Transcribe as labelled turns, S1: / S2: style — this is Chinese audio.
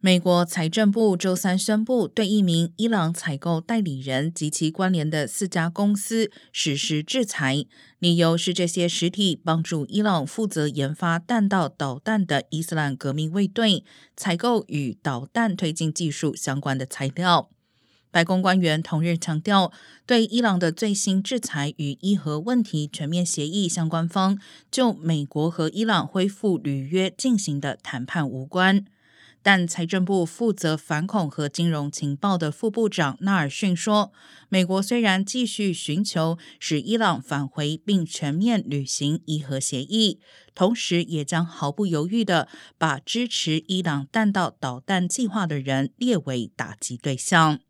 S1: 美国财政部周三宣布，对一名伊朗采购代理人及其关联的四家公司实施制裁，理由是这些实体帮助伊朗负责研发弹道导弹的伊斯兰革命卫队采购与导弹推进技术相关的材料。白宫官员同日强调，对伊朗的最新制裁与伊核问题全面协议相关方就美国和伊朗恢复履约进行的谈判无关。但财政部负责反恐和金融情报的副部长纳尔逊说：“美国虽然继续寻求使伊朗返回并全面履行伊核协议，同时也将毫不犹豫地把支持伊朗弹道导弹计划的人列为打击对象。”